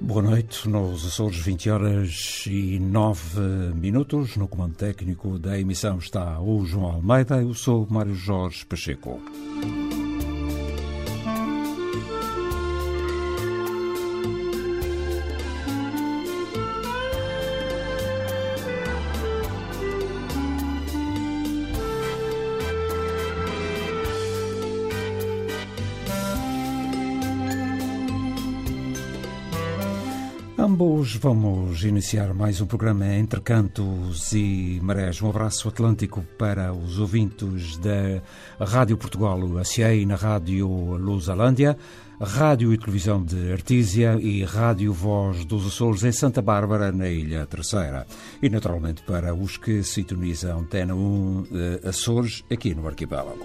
Boa noite, nos Açores, 20 horas e 9 minutos. No comando técnico da emissão está o João Almeida. Eu sou Mário Jorge Pacheco. Vamos iniciar mais um programa Entre Cantos e Marés. Um abraço atlântico para os ouvintes da Rádio Portugal ACA e na Rádio Lusalândia, Rádio e Televisão de Artísia e Rádio Voz dos Açores em Santa Bárbara, na Ilha Terceira. E naturalmente para os que sintonizam Tena 1 Açores aqui no arquipélago.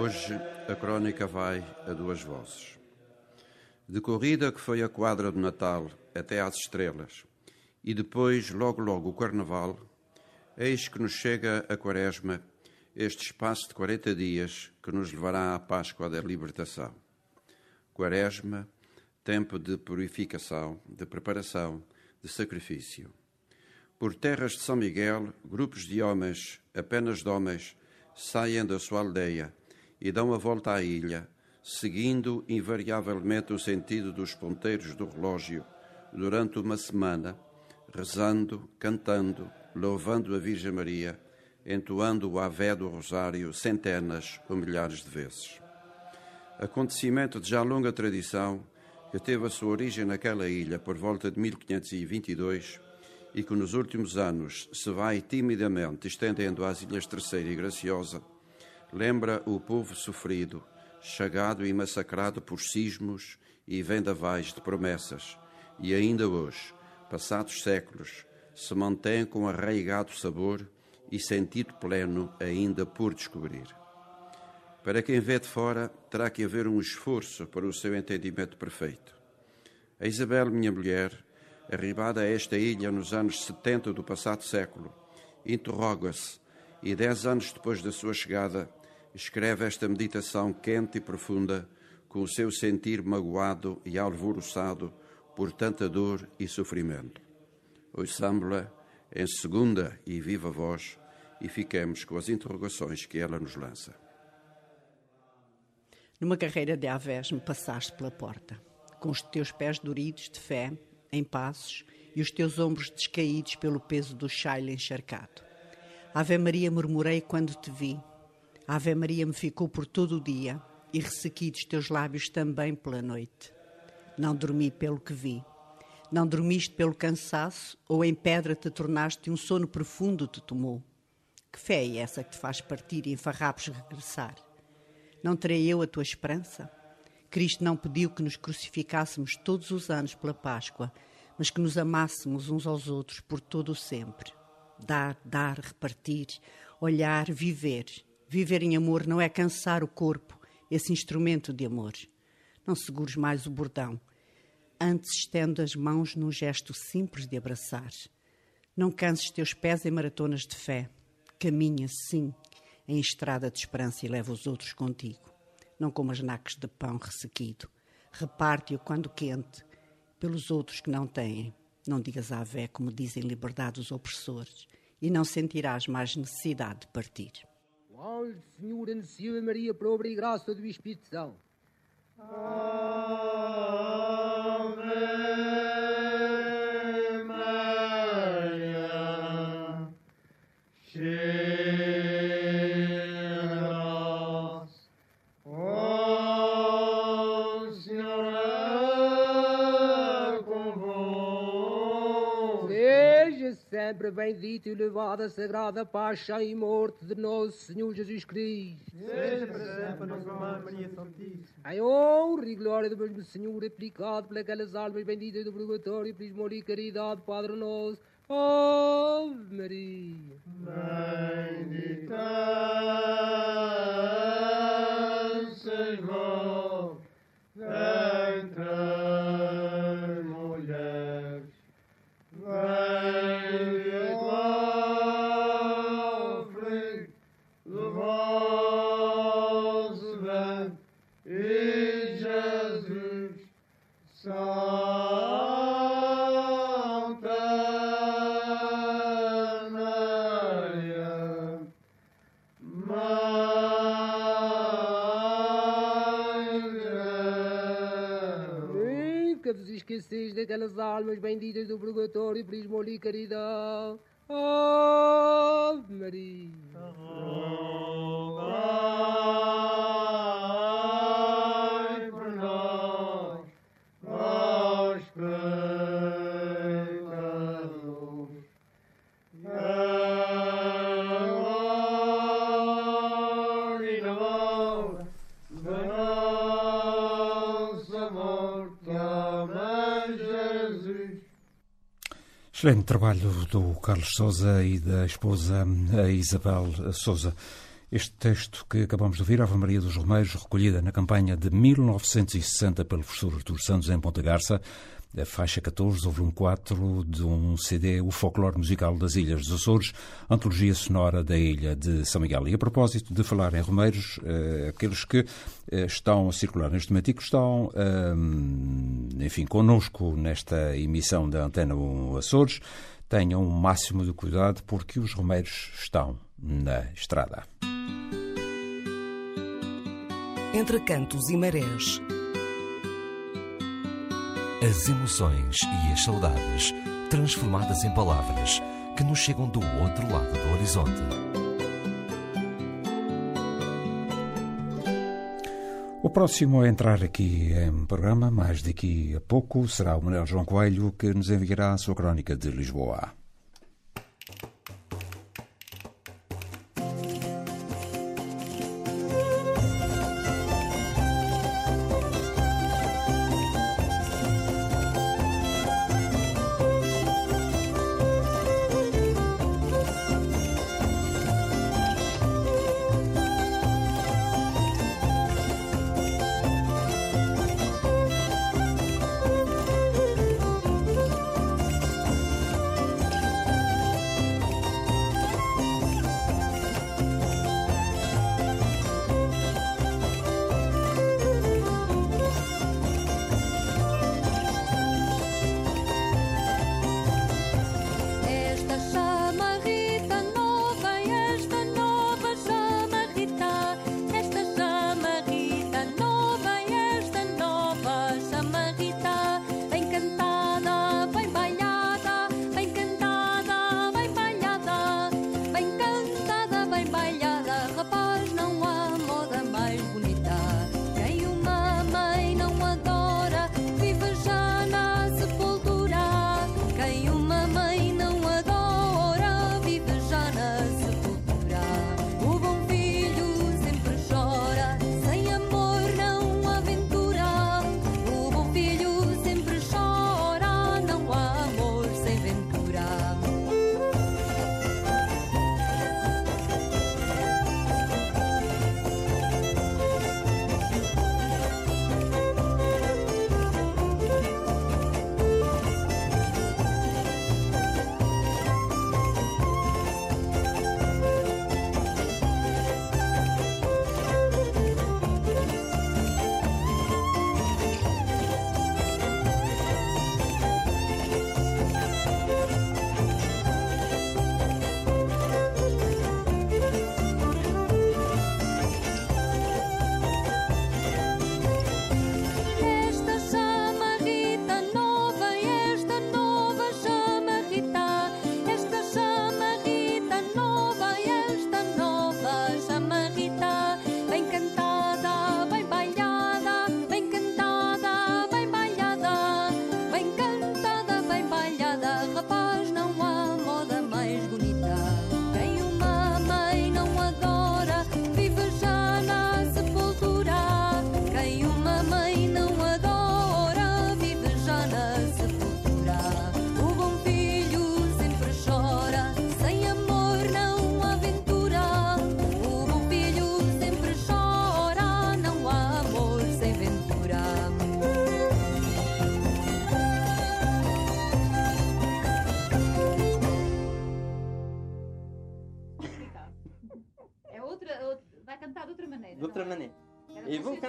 Hoje a crónica vai a duas vozes. De corrida que foi a quadra do Natal até às estrelas, e depois, logo logo, o Carnaval, eis que nos chega a Quaresma, este espaço de 40 dias que nos levará à Páscoa da Libertação. Quaresma, tempo de purificação, de preparação, de sacrifício. Por terras de São Miguel, grupos de homens, apenas de homens, saem da sua aldeia e dão a volta à ilha, seguindo invariavelmente o sentido dos ponteiros do relógio durante uma semana, rezando, cantando, louvando a Virgem Maria, entoando o Ave do Rosário centenas ou milhares de vezes. Acontecimento de já longa tradição, que teve a sua origem naquela ilha por volta de 1522 e que nos últimos anos se vai timidamente estendendo às Ilhas Terceira e Graciosa, lembra o povo sofrido, chagado e massacrado por sismos e vendavais de promessas, e ainda hoje, passados séculos, se mantém com arraigado sabor e sentido pleno ainda por descobrir. Para quem vê de fora, terá que haver um esforço para o seu entendimento perfeito. A Isabel, minha mulher, arribada a esta ilha nos anos 70 do passado século, interroga-se e, dez anos depois da sua chegada, escreve esta meditação quente e profunda, com o seu sentir magoado e alvoroçado por tanta dor e sofrimento. Ouçamo-la em segunda e viva voz e fiquemos com as interrogações que ela nos lança. Numa carreira de avés me passaste pela porta, com os teus pés doridos de fé, em passos, e os teus ombros descaídos pelo peso do chaile encharcado. Ave Maria murmurei quando te vi, Ave Maria me ficou por todo o dia e ressequidos teus lábios também pela noite. Não dormi pelo que vi. Não dormiste pelo cansaço ou em pedra te tornaste e um sono profundo te tomou. Que fé é essa que te faz partir e em farrapos regressar? Não terei eu a tua esperança? Cristo não pediu que nos crucificássemos todos os anos pela Páscoa, mas que nos amássemos uns aos outros por todo o sempre. Dar, dar, repartir, olhar, viver Viver em amor não é cansar o corpo, esse instrumento de amor. Não segures mais o bordão. Antes estendo as mãos num gesto simples de abraçar. Não canses teus pés em maratonas de fé. Caminha, sim, em estrada de esperança e leva os outros contigo. Não comas nacos de pão ressequido. Reparte-o quando quente, pelos outros que não têm. Não digas à vé como dizem liberdade os opressores, e não sentirás mais necessidade de partir. Ao Senhor anunciou a Maria para obra e graça do Espírito Santo. Bendito e louvado a sagrada paixão e morte de nosso Senhor Jesus Cristo. Seja para sempre a Nossa Mãe Maria Santíssima. Em honra e glória do mesmo Senhor, aplicado pelas almas benditas do purgatório, por esmola e caridade, Padre nosso. Ave Maria. Bendita seja almas benditas do purgatório, e caridade. Ave Maria. Excelente trabalho do Carlos Souza e da esposa Isabel Souza. Este texto que acabamos de ouvir, Ave Maria dos Romeiros, recolhida na campanha de 1960 pelo professor Artur Santos em Ponta Garça, a faixa 14, o volume 4 de um CD, O Folclore Musical das Ilhas dos Açores, antologia sonora da ilha de São Miguel. E a propósito de falar em Romeiros, eh, aqueles que eh, estão a circular neste momento e que estão, eh, enfim, connosco nesta emissão da Antena 1 Açores, tenham o máximo de cuidado porque os Romeiros estão na estrada. Entre cantos e marés. As emoções e as saudades transformadas em palavras que nos chegam do outro lado do horizonte. O próximo a entrar aqui em programa, mais daqui a pouco, será o Manuel João Coelho, que nos enviará a sua crónica de Lisboa.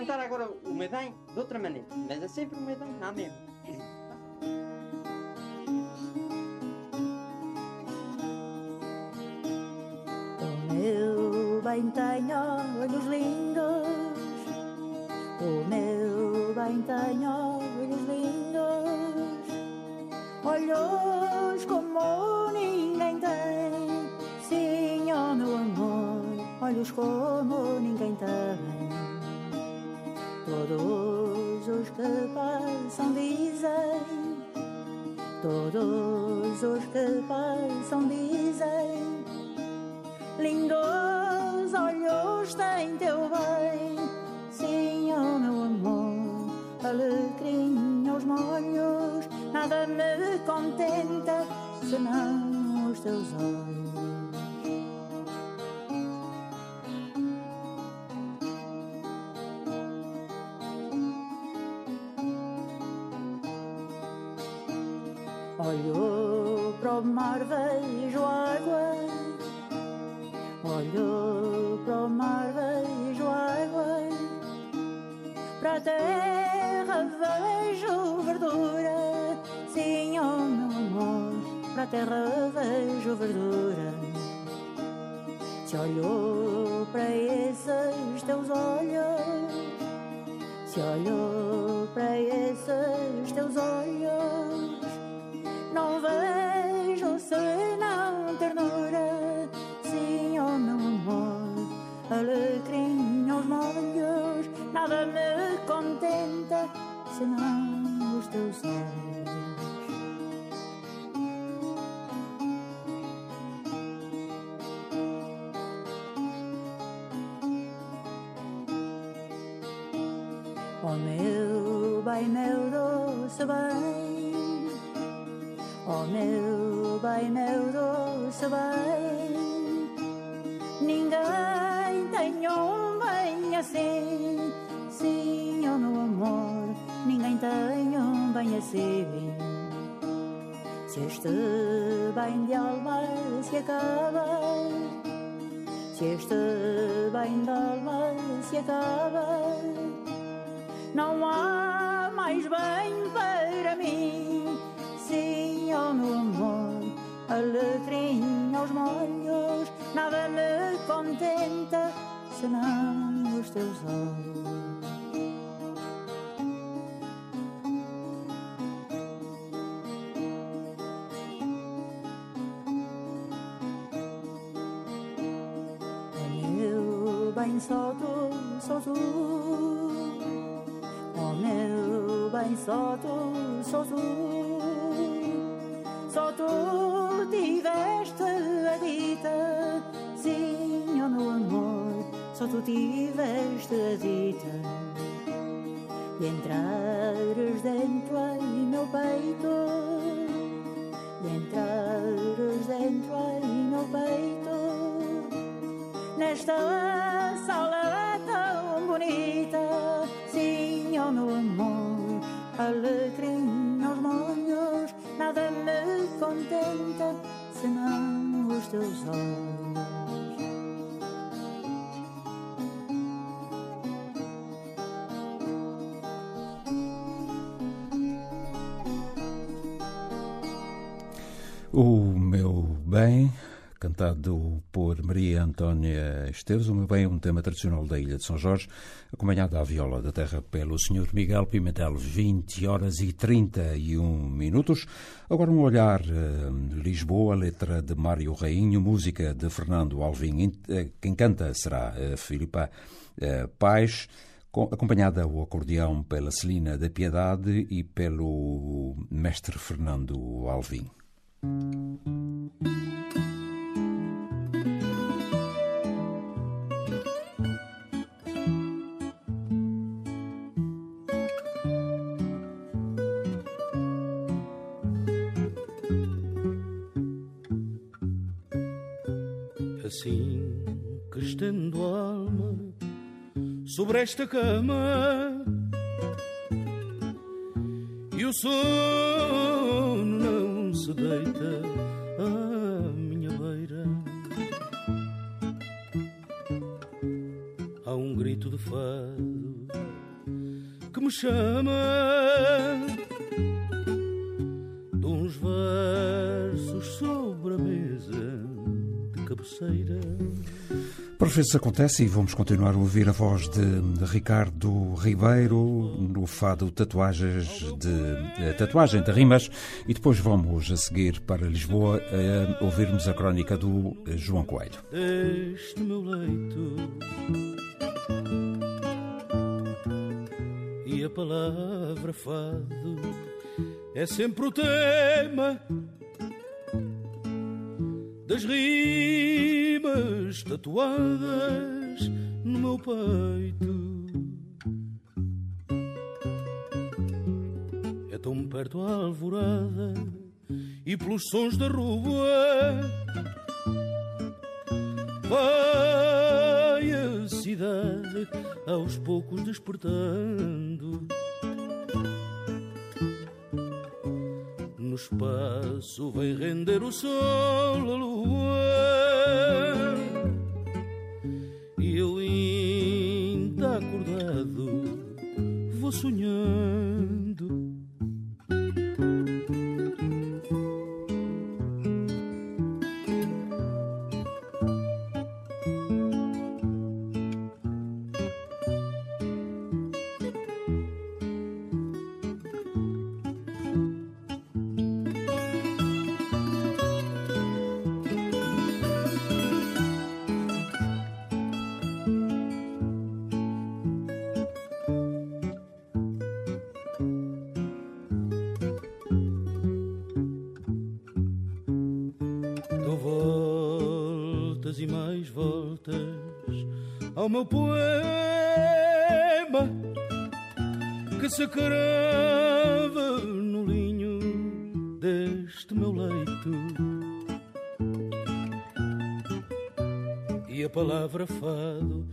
cantar agora o Medem de outra maneira, mas é sempre o Medem, não mesmo. O meu bem tenho olhos lindos, o meu bem tenho olhos lindos, olhos como ninguém tem, sim, ó oh, meu amor, olhos como ninguém tem. Todos os que passam dizem, todos os que passam dizem, lindos olhos tem teu bem, sim, oh meu amor, alecrim aos molhos, nada me contenta senão os teus olhos. Senão ternura. Sim, oh meu amor, alecrim aos nada me contenta senão os teus olhos. Só tu, só tu. Oh meu bem, só tu, só tu. Só tu tiveste a dita, sim, oh meu amor, só tu tiveste a dita. De entrares dentro em meu peito, de entrares dentro em meu peito, nesta sala tão bonita, sim, oh meu amor, alecrim aos molhos, nada me contenta senão os teus olhos. O meu bem, cantado por Maria Antónia Esteves, meu bem um tema tradicional da Ilha de São Jorge, acompanhado à viola da terra pelo Sr. Miguel Pimentel, 20 horas e 31 minutos. Agora um olhar eh, Lisboa, letra de Mário Rainho, música de Fernando Alvim. Eh, Quem canta será eh, Filipa eh, Paz, com- acompanhada ao acordeão pela Celina da Piedade e pelo mestre Fernando Alvim. Sobre esta cama e o sono não se deita à minha beira. Há um grito de fado que me chama de uns versos sobre a mesa de cabeceira. Por vezes acontece e vamos continuar a ouvir a voz de Ricardo Ribeiro no fado Tatuagens de eh, Tatuagem de Rimas e depois vamos a seguir para Lisboa a ouvirmos a crónica do eh, João Coelho. Deste meu leito e a palavra fado é sempre o tema das rimas tatuadas no meu peito. É tão perto a alvorada e pelos sons da rua vai a cidade aos poucos despertando. No espaço vem render o sol, a lua. E eu ainda acordado vou sonhando. Crava no linho deste meu leito. E a palavra fado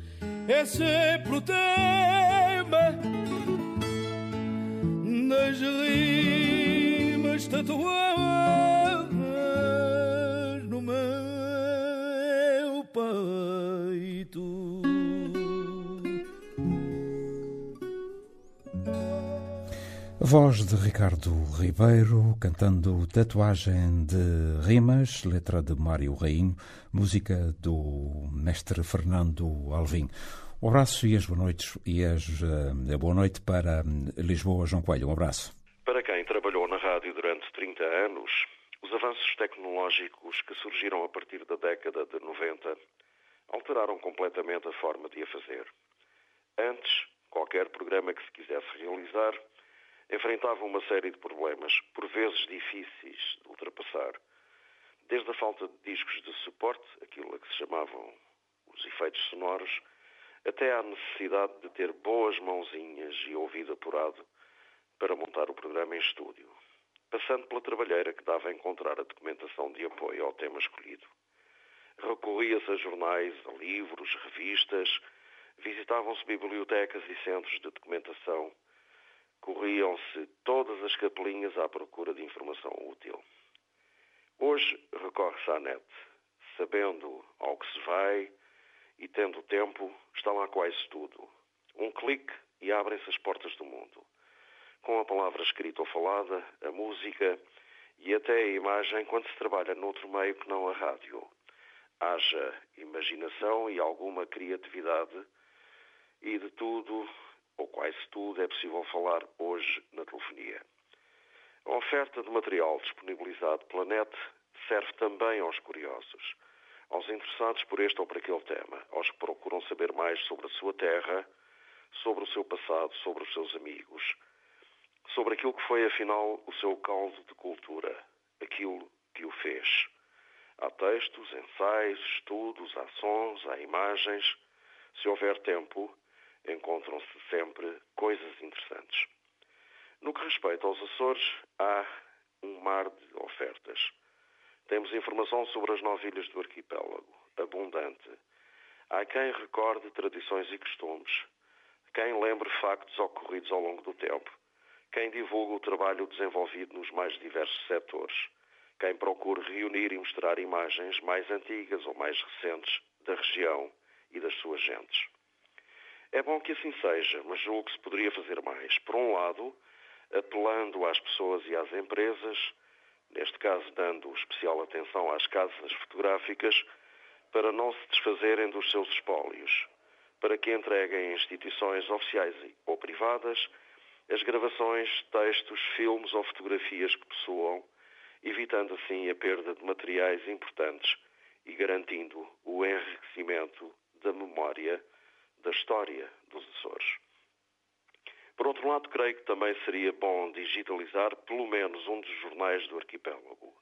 é sempre o tema das rimas tatuadas voz de Ricardo Ribeiro cantando Tatuagem de Rimas, letra de Mário Rainho, música do mestre Fernando Alvim. Um abraço e as boas noites e as, uh, boa noite para Lisboa, João Coelho. Um abraço. Para quem trabalhou na rádio durante 30 anos, os avanços tecnológicos que surgiram a partir da década de 90 alteraram completamente a forma de a fazer. Antes, qualquer programa que se quisesse realizar enfrentava uma série de problemas, por vezes difíceis de ultrapassar. Desde a falta de discos de suporte, aquilo a que se chamavam os efeitos sonoros, até à necessidade de ter boas mãozinhas e ouvido apurado para montar o programa em estúdio, passando pela trabalheira que dava a encontrar a documentação de apoio ao tema escolhido. Recorria-se a jornais, a livros, revistas, visitavam-se bibliotecas e centros de documentação, corriam-se todas as capelinhas à procura de informação útil. Hoje recorre-se à net, sabendo ao que se vai e tendo tempo, está lá quase tudo. Um clique e abrem-se as portas do mundo. Com a palavra escrita ou falada, a música e até a imagem quando se trabalha noutro meio que não a rádio. Haja imaginação e alguma criatividade e de tudo, ou quase tudo, é possível falar hoje na telefonia. A oferta de material disponibilizado pela net serve também aos curiosos, aos interessados por este ou por aquele tema, aos que procuram saber mais sobre a sua terra, sobre o seu passado, sobre os seus amigos, sobre aquilo que foi, afinal, o seu caldo de cultura, aquilo que o fez. Há textos, ensaios, estudos, há sons, há imagens. Se houver tempo, encontram-se sempre coisas interessantes. No que respeita aos Açores, há um mar de ofertas. Temos informação sobre as nove ilhas do arquipélago, abundante. Há quem recorde tradições e costumes, quem lembre factos ocorridos ao longo do tempo, quem divulga o trabalho desenvolvido nos mais diversos setores, quem procure reunir e mostrar imagens mais antigas ou mais recentes da região e das suas gentes. É bom que assim seja, mas julgo que se poderia fazer mais. Por um lado, apelando às pessoas e às empresas, neste caso dando especial atenção às casas fotográficas, para não se desfazerem dos seus espólios, para que entreguem a instituições oficiais ou privadas as gravações, textos, filmes ou fotografias que possuam, evitando assim a perda de materiais importantes e garantindo o enriquecimento da memória da história dos Açores. Por outro lado, creio que também seria bom digitalizar pelo menos um dos jornais do arquipélago.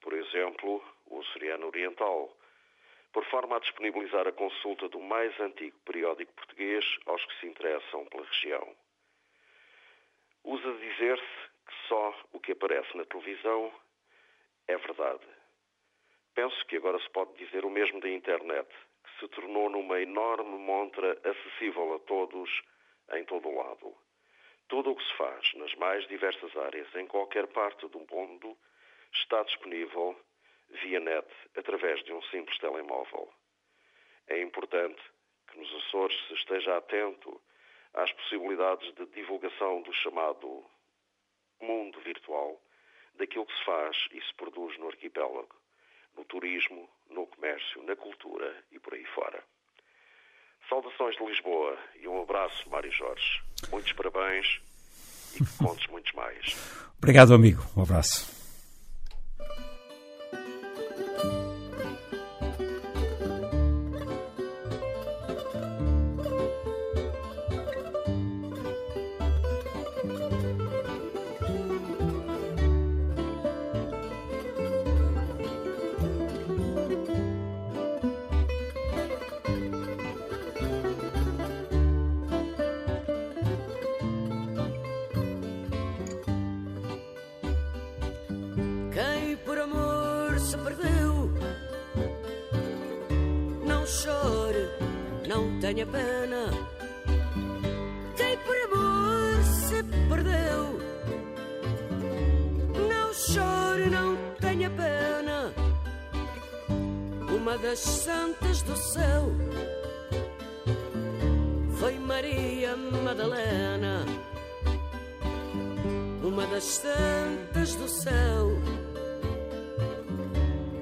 Por exemplo, o Açoriano Oriental, por forma a disponibilizar a consulta do mais antigo periódico português aos que se interessam pela região. Usa dizer-se que só o que aparece na televisão é verdade. Penso que agora se pode dizer o mesmo da internet, se tornou numa enorme montra acessível a todos, em todo o lado. Tudo o que se faz nas mais diversas áreas, em qualquer parte do mundo, está disponível via net, através de um simples telemóvel. É importante que nos Açores se esteja atento às possibilidades de divulgação do chamado mundo virtual, daquilo que se faz e se produz no arquipélago, no turismo, no comércio, na cultura e por aí fora. Saudações de Lisboa e um abraço, Mário Jorge. Muitos parabéns e que contes muitos mais. Obrigado, amigo. Um abraço. Tenha pena. Quem por amor se perdeu, não chore, não tenha pena. Uma das santas do céu foi Maria Madalena. Uma das santas do céu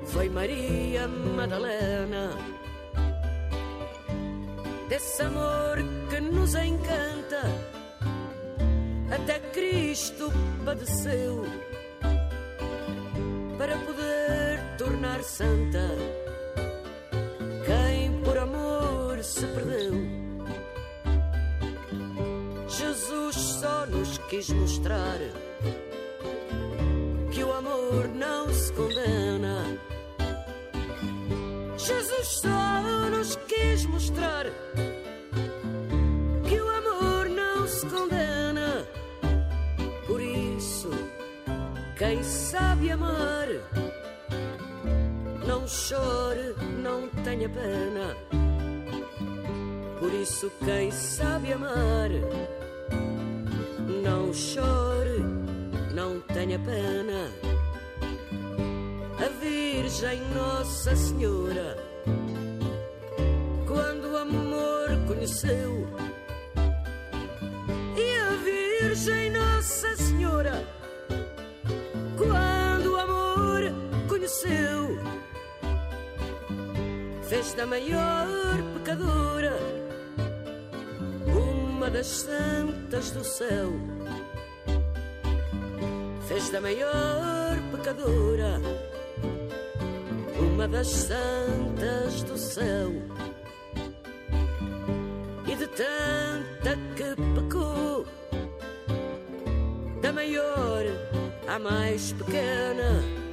foi Maria Madalena. Desse amor que nos encanta, até Cristo padeceu para poder tornar santa quem por amor se perdeu. Jesus só nos quis mostrar que o amor não sabe amar, não chore, não tenha pena. Por isso, quem sabe amar, não chore, não tenha pena. A Virgem Nossa Senhora, quando o amor conheceu, e a Virgem Nossa Senhora, conheceu, fez da maior pecadora uma das santas do céu. Fez da maior pecadora uma das santas do céu. E de tanta que pecou, da maior à mais pequena.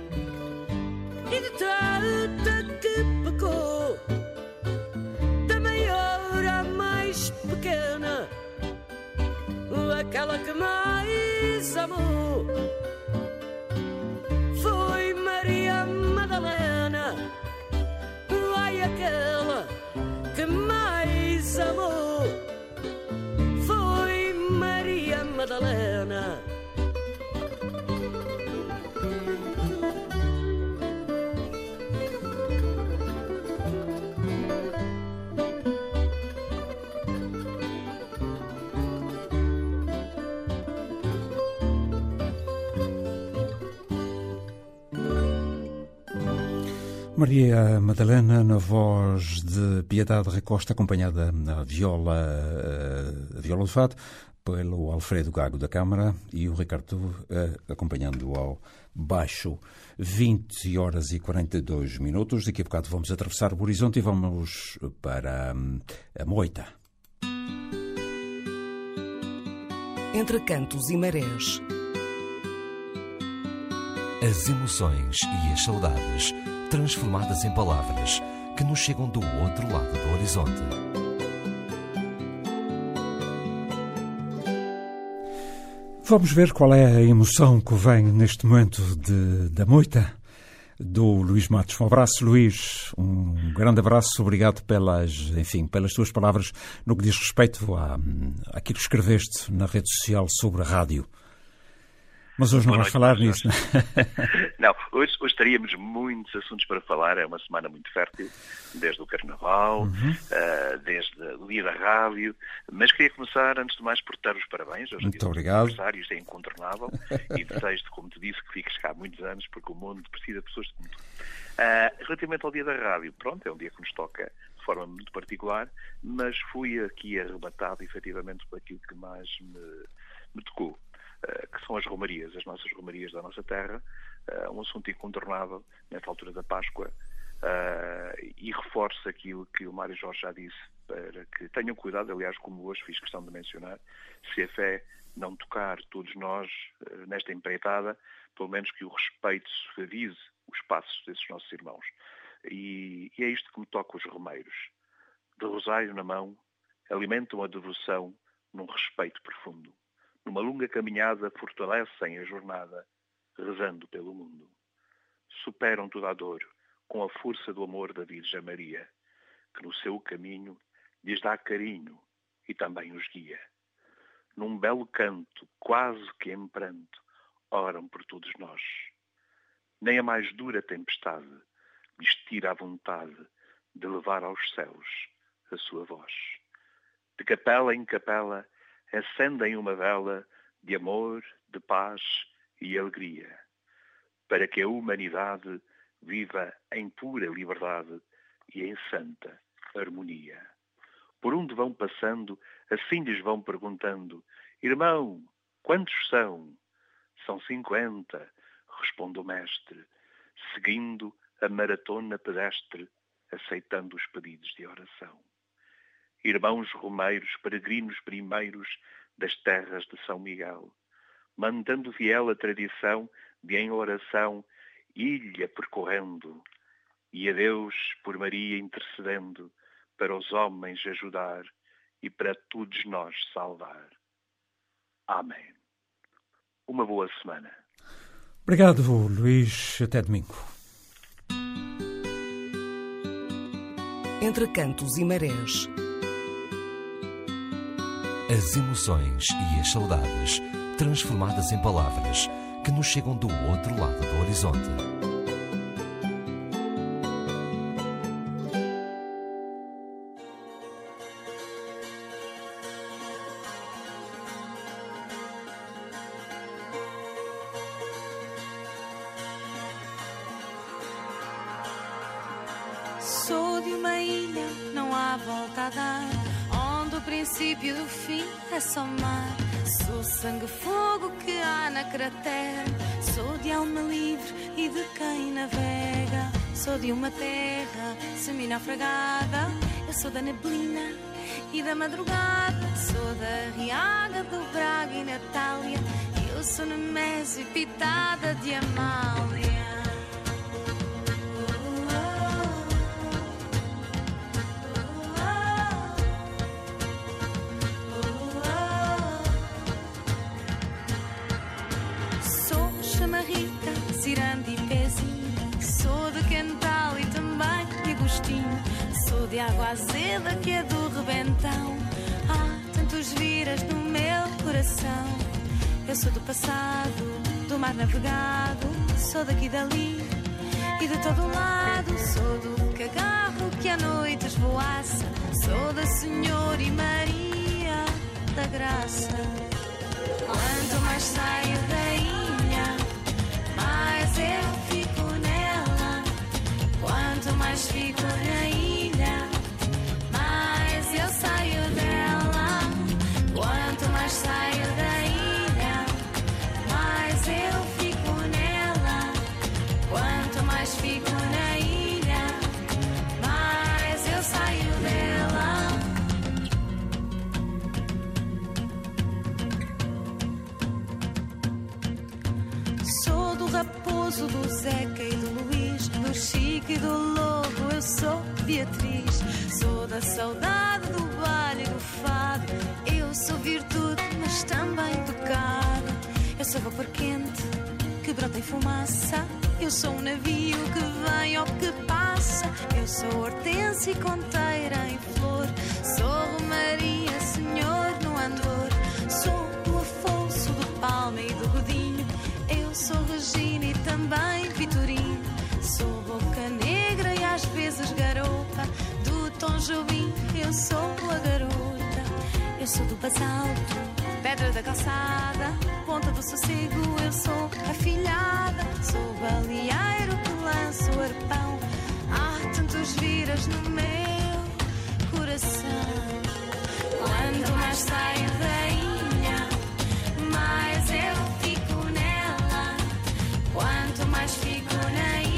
E tanta que pecou, da maior à mais pequena. Aquela que mais amou foi Maria Madalena. Ai, aquela que mais amou foi Maria Madalena. Maria Madalena, na voz de Piedade Recosta, acompanhada na viola, a viola de fado, pelo Alfredo Gago da Câmara e o Ricardo eh, acompanhando ao baixo. 20 horas e 42 minutos. Daqui a bocado vamos atravessar o horizonte e vamos para hum, a Moita. Entre cantos e marés. As emoções e as saudades transformadas em palavras que nos chegam do outro lado do horizonte. Vamos ver qual é a emoção que vem neste momento de, da moita do Luís Matos. Um abraço, Luís. Um grande abraço. Obrigado pelas, enfim, pelas tuas palavras no que diz respeito à, àquilo que escreveste na rede social sobre a rádio. Mas hoje não vamos falar nisso, não é? Não, hoje, hoje teríamos muitos assuntos para falar. É uma semana muito fértil, desde o Carnaval, Uhum. ah, desde o Dia da Rádio. Mas queria começar, antes de mais, por dar os parabéns. Hoje Muito obrigado. aniversário, isto é incontornável. e desejo-te, como te disse, que fiques cá há muitos anos, porque o mundo precisa de pessoas como tu. Ah, relativamente ao Dia da Rádio, pronto, é um dia que nos toca de forma muito particular, mas fui aqui arrebatado, efetivamente, por aquilo que mais me, me tocou. Uh, que são as romarias, as nossas romarias da nossa terra, uh, um assunto incontornável nesta altura da Páscoa, uh, e reforço aquilo que o Mário Jorge já disse, para que tenham cuidado, aliás, como hoje fiz questão de mencionar, se a fé não tocar todos nós nesta empreitada, pelo menos que o respeito suavize os passos desses nossos irmãos. E, e é isto que me toca os romeiros. De rosário na mão, alimentam a devoção num respeito profundo numa longa caminhada fortalecem a jornada, rezando pelo mundo. Superam toda a dor com a força do amor da Virgem Maria, que no seu caminho lhes dá carinho e também os guia. Num belo canto, quase que em pranto, oram por todos nós. Nem a mais dura tempestade lhes tira a vontade de levar aos céus a sua voz. De capela em capela, acendem uma vela de amor, de paz e alegria, para que a humanidade viva em pura liberdade e em santa harmonia. Por onde vão passando, assim lhes vão perguntando: Irmão, quantos são? São cinquenta, responde o mestre, seguindo a maratona pedestre, aceitando os pedidos de oração irmãos romeiros, peregrinos primeiros das terras de São Miguel, mandando fiel a tradição de em oração ilha percorrendo, e a Deus por Maria intercedendo, para os homens ajudar e para todos nós salvar. Amém. Uma boa semana. Obrigado, Luís. Até domingo. Entre cantos e marés. As emoções e as saudades transformadas em palavras que nos chegam do outro lado do horizonte. Sou de uma ilha, não há volta a dar. Princípio e o fim é só mar. Sou sangue fogo que há na cratera. Sou de alma livre e de quem navega. Sou de uma terra semi-naufragada. Eu sou da neblina e da madrugada. Sou da Riaga, do Braga e Natália. Eu sou Nemésio pitada de Amália. Sou do passado, do mar navegado. Sou daqui e dali e de todo lado. Sou do cagarro que à noite esvoaça. Sou da Senhora e Maria da Graça. Quanto mais saio da ilha, mais eu fico nela. Quanto mais fico na ilha, mais eu saio dela. Quanto mais saio saudade, do baile e do fado. Eu sou virtude, mas também pecado. Eu sou vapor quente que brota em fumaça. Eu sou um navio que vem ou que passa. Eu sou hortência e conteira em flor. Sou Romaria, senhor no andor. Sou do Afonso, do Palma e do Godinho. Eu sou Regina e também Vitorino. Sou boca negra e às vezes garopa. Tom Jobim, eu sou a garota. Eu sou do basalto, pedra da calçada, ponta do sossego. Eu sou a filhada, sou baleeiro que lanço o arpão. Há tantos viras no meu coração. Quanto mais saio da ilha, mais eu fico nela. Quanto mais fico na ilha,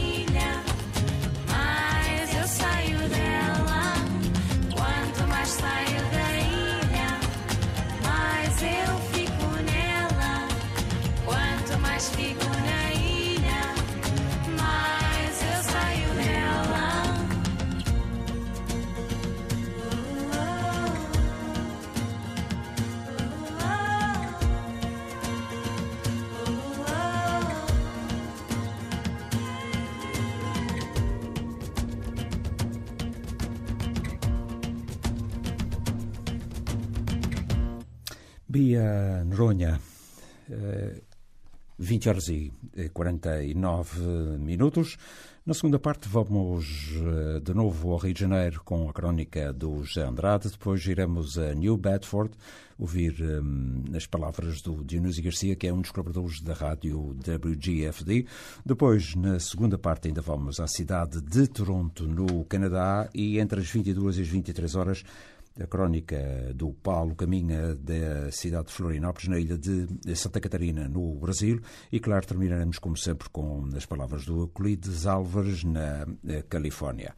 Bia Noronha, eh, 20 horas e eh, 49 minutos. Na segunda parte vamos eh, de novo ao Rio de Janeiro com a crónica do José Andrade. Depois iremos a New Bedford ouvir eh, as palavras do Dionísio Garcia, que é um dos colaboradores da rádio WGFD. Depois, na segunda parte, ainda vamos à cidade de Toronto, no Canadá, e entre as 22 e as 23 horas a crónica do Paulo caminha da cidade de Florianópolis, na ilha de Santa Catarina, no Brasil. E, claro, terminaremos, como sempre, com as palavras do Euclides Álvares, na eh, Califórnia.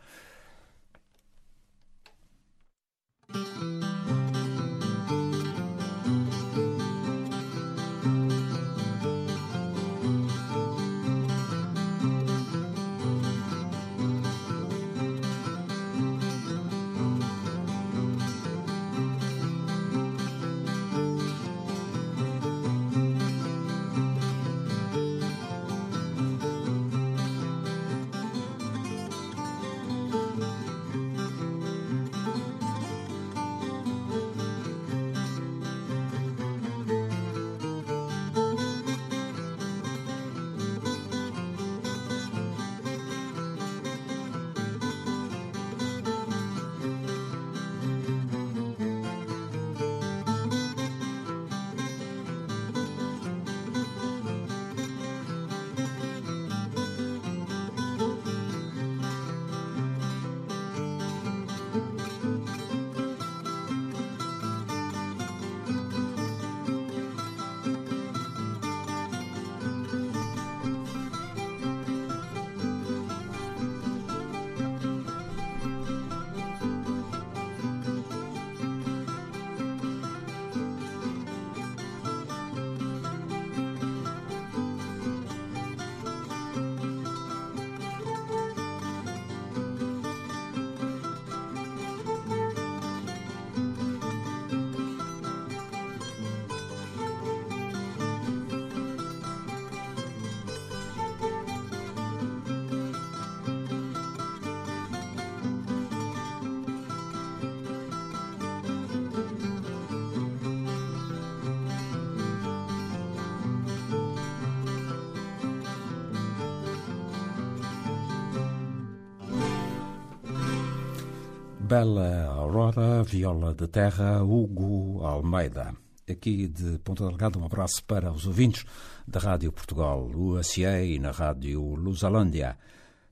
Bela Aurora, Viola de Terra, Hugo Almeida. Aqui de Ponta Delgada, um abraço para os ouvintes da Rádio Portugal, UACA e na Rádio Lusalândia.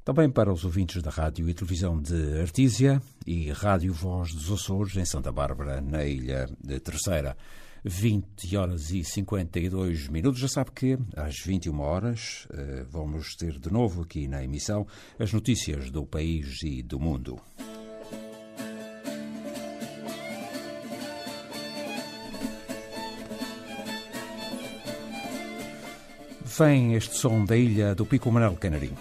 Também para os ouvintes da Rádio e Televisão de Artísia e Rádio Voz dos Açores, em Santa Bárbara, na Ilha de Terceira. 20 horas e 52 minutos. Já sabe que às 21 horas eh, vamos ter de novo aqui na emissão as notícias do país e do mundo. Vem este som da ilha do Pico Manuel Canarim.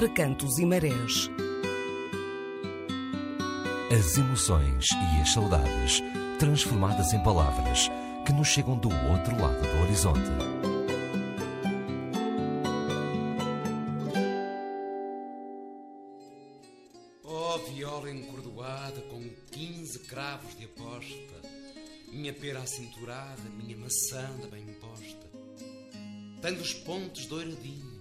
Entre cantos e marés. As emoções e as saudades transformadas em palavras que nos chegam do outro lado do horizonte. Oh, viola encordoada com 15 cravos de aposta, minha pera acinturada, minha maçã da bem posta. Tendo os pontos douradinhos,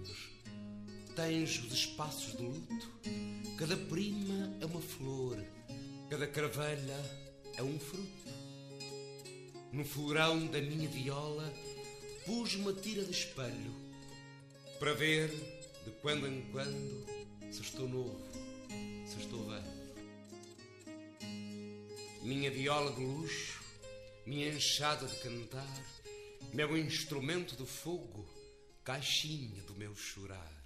tens os espaços de luto, cada prima é uma flor, cada cravelha é um fruto. No florão da minha viola pus uma tira de espelho para ver de quando em quando se estou novo, se estou velho. Minha viola de luxo, minha enxada de cantar, meu instrumento de fogo, caixinha do meu chorar.